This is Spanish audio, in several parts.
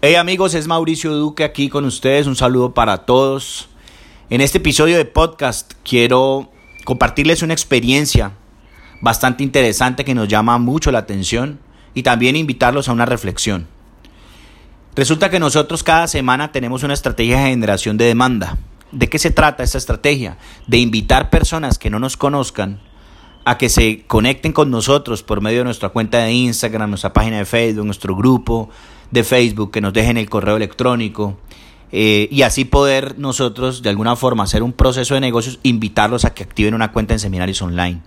Hey amigos, es Mauricio Duque aquí con ustedes. Un saludo para todos. En este episodio de podcast quiero compartirles una experiencia bastante interesante que nos llama mucho la atención y también invitarlos a una reflexión. Resulta que nosotros cada semana tenemos una estrategia de generación de demanda. ¿De qué se trata esta estrategia? De invitar personas que no nos conozcan a que se conecten con nosotros por medio de nuestra cuenta de Instagram, nuestra página de Facebook, nuestro grupo de Facebook, que nos dejen el correo electrónico eh, y así poder nosotros de alguna forma hacer un proceso de negocios, invitarlos a que activen una cuenta en seminarios online.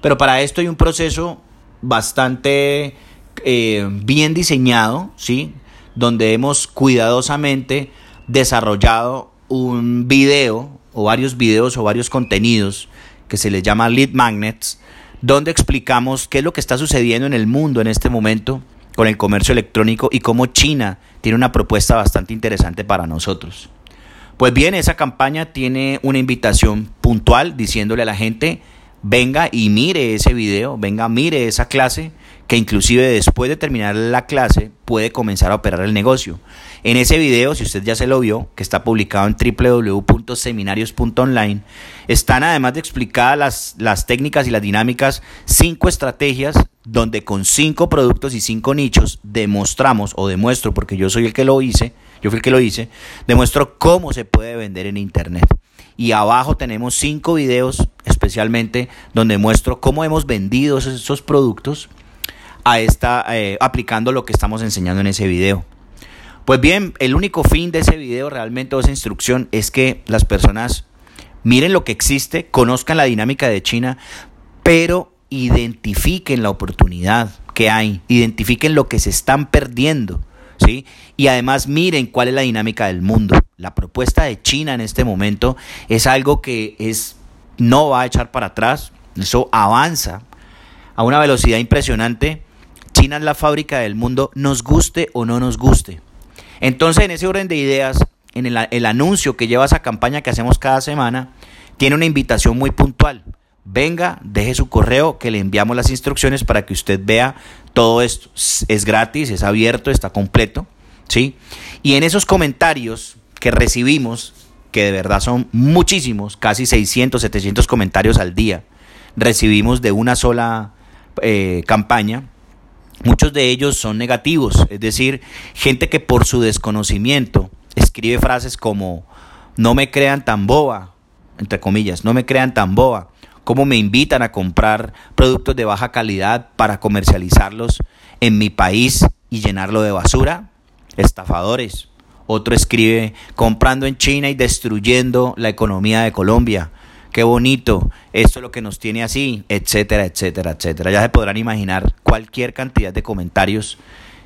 Pero para esto hay un proceso bastante eh, bien diseñado, ¿sí? donde hemos cuidadosamente desarrollado un video o varios videos o varios contenidos que se les llama lead magnets, donde explicamos qué es lo que está sucediendo en el mundo en este momento con el comercio electrónico y cómo China tiene una propuesta bastante interesante para nosotros. Pues bien, esa campaña tiene una invitación puntual diciéndole a la gente, venga y mire ese video, venga, mire esa clase, que inclusive después de terminar la clase puede comenzar a operar el negocio. En ese video, si usted ya se lo vio, que está publicado en www.seminarios.online, están además de explicadas las, las técnicas y las dinámicas, cinco estrategias donde con cinco productos y cinco nichos demostramos o demuestro, porque yo soy el que lo hice, yo fui el que lo hice, demuestro cómo se puede vender en Internet. Y abajo tenemos cinco videos especialmente donde muestro cómo hemos vendido esos, productos a esta, eh, aplicando lo que estamos enseñando en ese video. Pues bien, el único fin de ese video, realmente, de esa instrucción, es que las personas miren lo que existe, conozcan la dinámica de China, pero identifiquen la oportunidad que hay, identifiquen lo que se están perdiendo, ¿sí? Y además miren cuál es la dinámica del mundo. La propuesta de China en este momento es algo que es no va a echar para atrás, eso avanza a una velocidad impresionante. China es la fábrica del mundo, nos guste o no nos guste. Entonces, en ese orden de ideas, en el, anuncio que lleva esa campaña que hacemos cada semana, tiene una invitación muy puntual. Venga, deje su correo que le enviamos las instrucciones para que usted vea todo esto. Es gratis, es abierto, está completo. ¿sí? Y en esos comentarios que recibimos, que de verdad son muchísimos, casi 600, 700 comentarios al día, recibimos de una sola eh, campaña, Muchos de ellos son negativos, es decir, gente que por su desconocimiento escribe frases como no me crean tan boba, entre comillas, no me crean tan boba, como me invitan a comprar productos de baja calidad para comercializarlos en mi país y llenarlo de basura, estafadores. Otro escribe comprando en China y destruyendo la economía de Colombia qué bonito, esto es lo que nos tiene así, etcétera, etcétera, etcétera. Ya se podrán imaginar cualquier cantidad de comentarios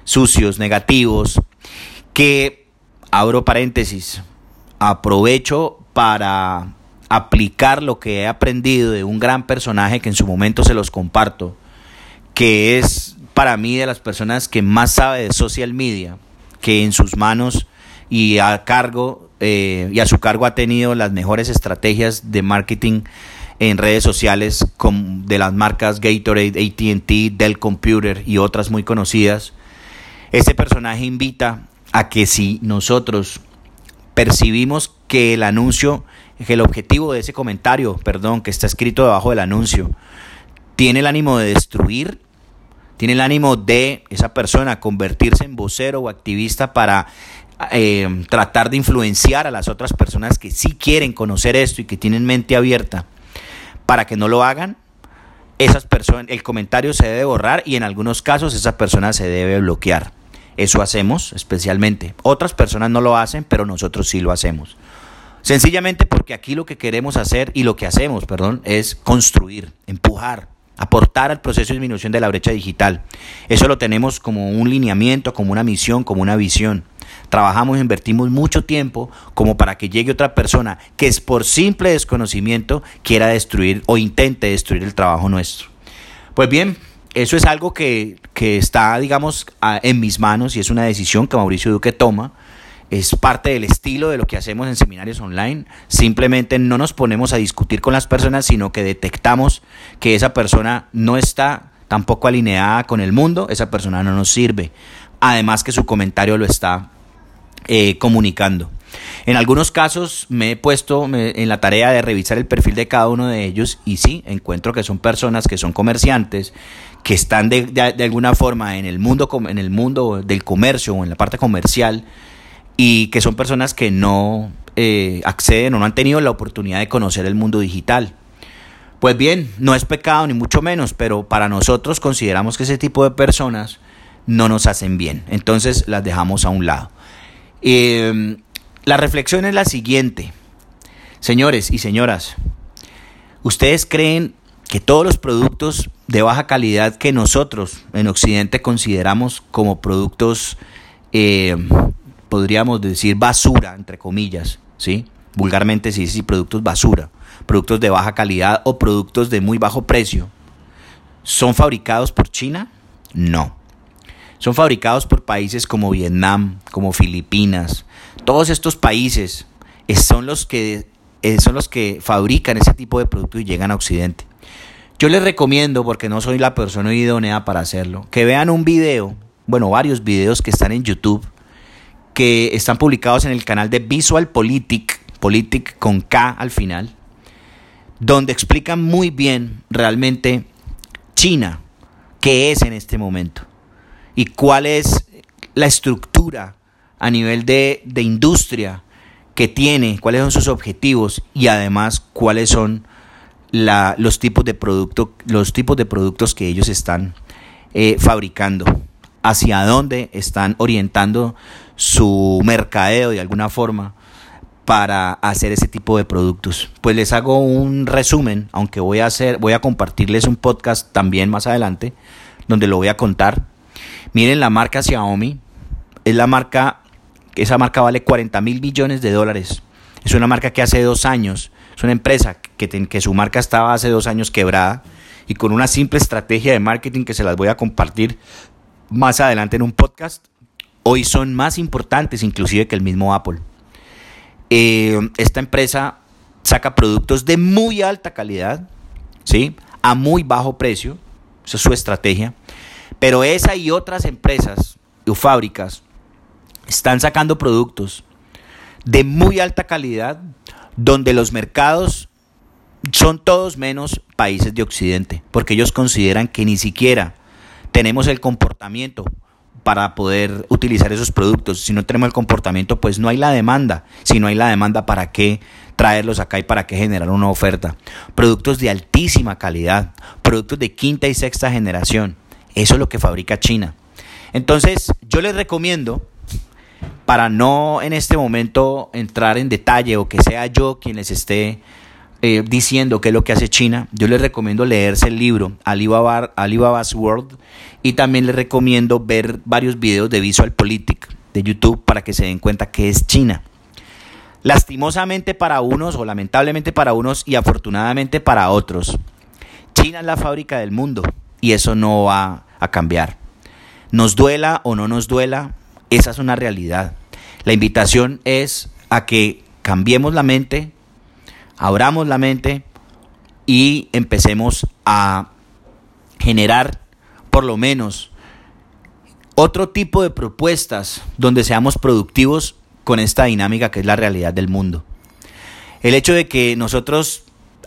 sucios, negativos, que, abro paréntesis, aprovecho para aplicar lo que he aprendido de un gran personaje que en su momento se los comparto, que es para mí de las personas que más sabe de social media, que en sus manos y a cargo eh, y a su cargo ha tenido las mejores estrategias de marketing en redes sociales de las marcas Gatorade, ATT, Dell Computer y otras muy conocidas. Este personaje invita a que si nosotros percibimos que el anuncio, que el objetivo de ese comentario, perdón, que está escrito debajo del anuncio, tiene el ánimo de destruir, tiene el ánimo de esa persona convertirse en vocero o activista para eh, tratar de influenciar a las otras personas que sí quieren conocer esto y que tienen mente abierta para que no lo hagan, esas personas, el comentario se debe borrar y en algunos casos esa persona se debe bloquear. Eso hacemos especialmente. Otras personas no lo hacen, pero nosotros sí lo hacemos. Sencillamente porque aquí lo que queremos hacer y lo que hacemos, perdón, es construir, empujar, aportar al proceso de disminución de la brecha digital. Eso lo tenemos como un lineamiento, como una misión, como una visión. Trabajamos, invertimos mucho tiempo como para que llegue otra persona que es por simple desconocimiento quiera destruir o intente destruir el trabajo nuestro. Pues bien, eso es algo que, que está, digamos, en mis manos y es una decisión que Mauricio Duque toma es parte del estilo de lo que hacemos en seminarios online. Simplemente no nos ponemos a discutir con las personas, sino que detectamos que esa persona no está tampoco alineada con el mundo, esa persona no nos sirve además que su comentario lo está eh, comunicando. En algunos casos me he puesto en la tarea de revisar el perfil de cada uno de ellos y sí, encuentro que son personas que son comerciantes, que están de, alguna forma en el, mundo, en el mundo del comercio o en la parte comercial y que son personas que no eh, acceden o no han tenido la oportunidad de conocer el mundo digital. Pues bien, no es pecado ni mucho menos, pero para nosotros consideramos que ese tipo de personas no nos hacen bien. Entonces las dejamos a un lado. Eh, la reflexión es la siguiente. Señores y señoras, ¿ustedes creen que todos los productos de baja calidad que nosotros en Occidente consideramos como productos, eh, podríamos decir basura, entre comillas, ¿sí? Vulgarmente se dice productos basura, productos de baja calidad o productos de muy bajo precio, ¿son fabricados por China? No. Son fabricados por países como Vietnam, como Filipinas, todos estos países son los que eh, son los que fabrican ese tipo de productos y llegan a Occidente. Yo les recomiendo, porque no soy la persona idónea para hacerlo, que vean un video, bueno, varios videos que están en YouTube, que están publicados en el canal de Visual Politic, Politic con K al final, donde explican muy bien realmente China, qué es en este momento y cuál es la estructura a nivel de, industria que tiene, cuáles son sus objetivos y además cuáles son los, tipos de producto, los tipos de productos que ellos están eh, fabricando, hacia dónde están orientando su mercadeo de alguna forma para hacer ese tipo de productos. Pues les hago un resumen, aunque voy a hacer, voy a compartirles un podcast también más adelante, donde lo voy a contar. Miren la marca Xiaomi, es la marca esa marca vale 40 mil millones de dólares. Es una marca que hace dos años, es una empresa que, que su marca estaba hace dos años quebrada y con una simple estrategia de marketing que se las voy a compartir más adelante en un podcast, hoy son más importantes inclusive que el mismo Apple. Eh, esta empresa saca productos de muy alta calidad, ¿sí? A muy bajo precio, esa es su estrategia. Pero esa y otras empresas o fábricas están sacando productos de muy alta calidad donde los mercados son todos menos países de Occidente, porque ellos consideran que ni siquiera tenemos el comportamiento para poder utilizar esos productos. Si no tenemos el comportamiento, pues no hay la demanda. Si no hay la demanda, ¿para qué traerlos acá y para qué generar una oferta? Productos de altísima calidad, productos de quinta y sexta generación. Eso es lo que fabrica China. Entonces, yo les recomiendo para no en este momento entrar en detalle o que sea yo quien les esté eh, diciendo qué es lo que hace China, yo les recomiendo leerse el libro Alibaba, Alibaba's World y también les recomiendo ver varios videos de Visual Politic de YouTube para que se den cuenta que es China. Lastimosamente para unos o lamentablemente para unos y afortunadamente para otros, China es la fábrica del mundo y eso no va a cambiar. Nos duela o no nos duela, esa es una realidad. La invitación es a que cambiemos la mente, abramos la mente y empecemos a generar por lo menos otro tipo de propuestas donde seamos productivos con esta dinámica que es la realidad del mundo. El hecho de que nosotros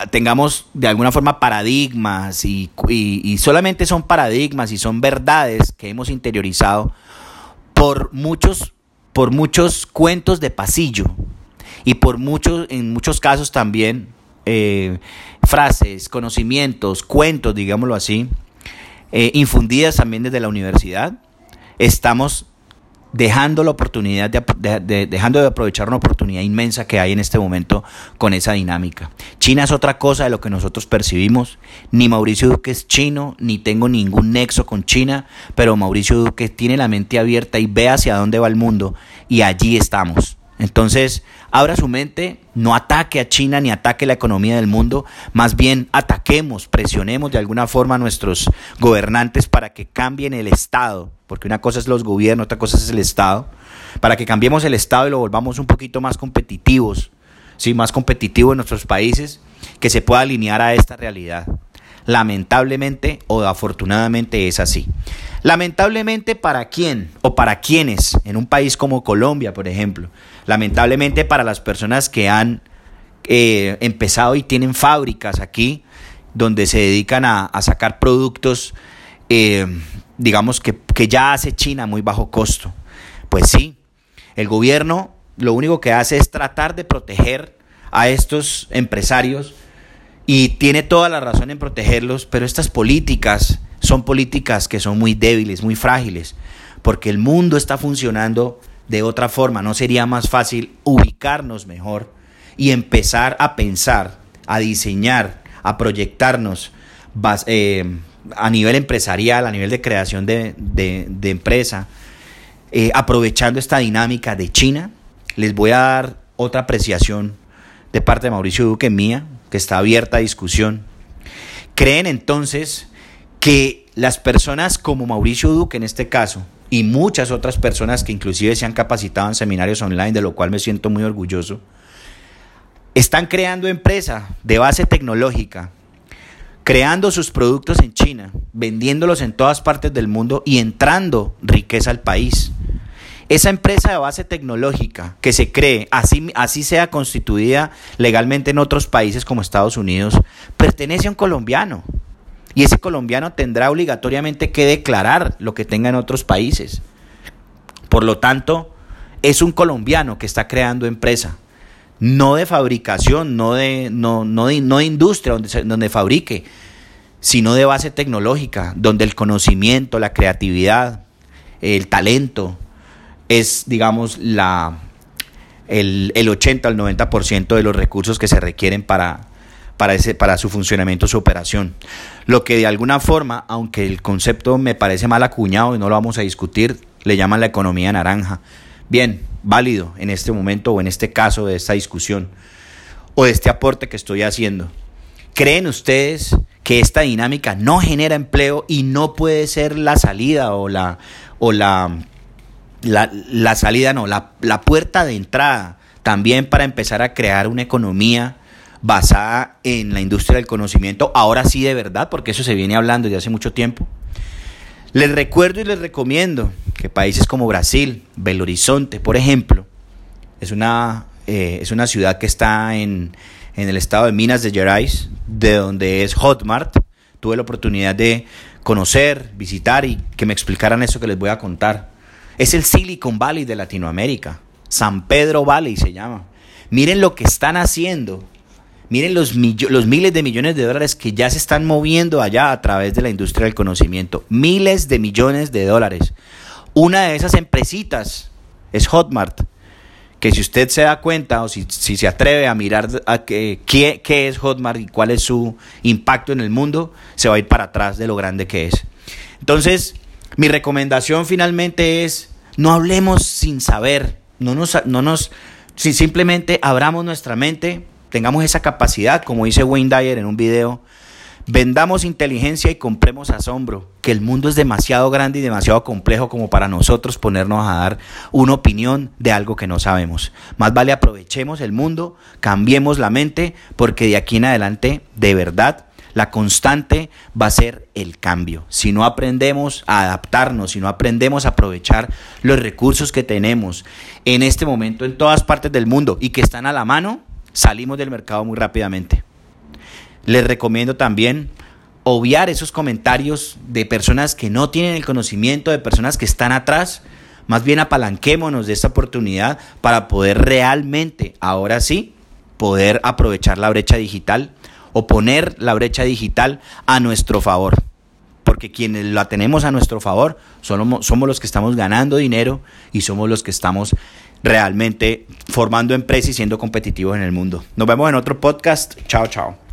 tengamos de alguna forma paradigmas y, y, solamente son paradigmas y son verdades que hemos interiorizado por muchos, por muchos cuentos de pasillo y por muchos, en muchos casos también eh, frases, conocimientos, cuentos, digámoslo así, eh, infundidas también desde la universidad, estamos dejando la oportunidad de, dejando de aprovechar una oportunidad inmensa que hay en este momento con esa dinámica. China es otra cosa de lo que nosotros percibimos. Ni Mauricio Duque es chino, ni tengo ningún nexo con China, pero Mauricio Duque tiene la mente abierta y ve hacia dónde va el mundo y allí estamos. Entonces, abra su mente, no ataque a China ni ataque la economía del mundo, más bien ataquemos, presionemos de alguna forma a nuestros gobernantes para que cambien el Estado, porque una cosa es los gobiernos, otra cosa es el Estado, para que cambiemos el Estado y lo volvamos un poquito más competitivos, ¿sí? más competitivo en nuestros países, que se pueda alinear a esta realidad. Lamentablemente o afortunadamente es así. Lamentablemente para quién o para quiénes en un país como Colombia, por ejemplo. Lamentablemente para las personas que han eh, empezado y tienen fábricas aquí donde se dedican a, sacar productos, eh, digamos que, que ya hace China muy bajo costo. Pues sí, el gobierno lo único que hace es tratar de proteger a estos empresarios y tiene toda la razón en protegerlos, pero estas políticas son políticas que son muy débiles, muy frágiles, porque el mundo está funcionando de otra forma. ¿No sería más fácil ubicarnos mejor y empezar a pensar, a diseñar, a proyectarnos eh, a nivel empresarial, a nivel de creación de, empresa, eh, aprovechando esta dinámica de China? Les voy a dar otra apreciación de parte de Mauricio Duque mía, que está abierta a discusión. ¿Creen entonces que las personas como Mauricio Duque en este caso y muchas otras personas que inclusive se han capacitado en seminarios online, de lo cual me siento muy orgulloso, están creando empresa de base tecnológica, creando sus productos en China, vendiéndolos en todas partes del mundo y entrando riqueza al país. Esa empresa de base tecnológica que se cree, así, así sea constituida legalmente en otros países como Estados Unidos, pertenece a un colombiano. Y ese colombiano tendrá obligatoriamente que declarar lo que tenga en otros países. Por lo tanto, es un colombiano que está creando empresa. No de fabricación, no de, no, no de, no de industria donde, donde fabrique, sino de base tecnológica, donde el conocimiento, la creatividad, el talento, es, digamos, la, el, el 80 al 90% de los recursos que se requieren para, para, ese, para su funcionamiento, su operación. Lo que de alguna forma, aunque el concepto me parece mal acuñado y no lo vamos a discutir, le llaman la economía naranja. Bien, válido en este momento o en este caso de esta discusión o de este aporte que estoy haciendo. ¿Creen ustedes que esta dinámica no genera empleo y no puede ser la salida o la, o la la, salida no, la, la puerta de entrada también para empezar a crear una economía basada en la industria del conocimiento, ahora sí de verdad, porque eso se viene hablando desde hace mucho tiempo. Les recuerdo y les recomiendo que países como Brasil, Belo Horizonte, por ejemplo, es una, eh, es una ciudad que está en, en el estado de Minas de Gerais, de donde es Hotmart. Tuve la oportunidad de conocer, visitar y que me explicaran eso que les voy a contar. Es el Silicon Valley de Latinoamérica. San Pedro Valley se llama. Miren lo que están haciendo. Miren los, miles de millones de dólares que ya se están moviendo allá a través de la industria del conocimiento. Miles de millones de dólares. Una de esas empresitas es Hotmart. Que si usted se da cuenta o si, se atreve a mirar a qué es Hotmart y cuál es su impacto en el mundo, se va a ir para atrás de lo grande que es. Entonces, mi recomendación finalmente es no hablemos sin saber, no nos, no nos, si simplemente abramos nuestra mente, tengamos esa capacidad, como dice Wayne Dyer en un video, vendamos inteligencia y compremos asombro, que el mundo es demasiado grande y demasiado complejo como para nosotros ponernos a dar una opinión de algo que no sabemos. Más vale aprovechemos el mundo, cambiemos la mente, porque de aquí en adelante, de verdad, la constante va a ser el cambio. Si no aprendemos a adaptarnos, si no aprendemos a aprovechar los recursos que tenemos en este momento en todas partes del mundo y que están a la mano, salimos del mercado muy rápidamente. Les recomiendo también obviar esos comentarios de personas que no tienen el conocimiento, de personas que están atrás. Más bien apalanquémonos de esta oportunidad para poder realmente, ahora sí, poder aprovechar la brecha digital o poner la brecha digital a nuestro favor. Porque quienes la tenemos a nuestro favor somos, los que estamos ganando dinero y somos los que estamos realmente formando empresas y siendo competitivos en el mundo. Nos vemos en otro podcast. Chao, chao.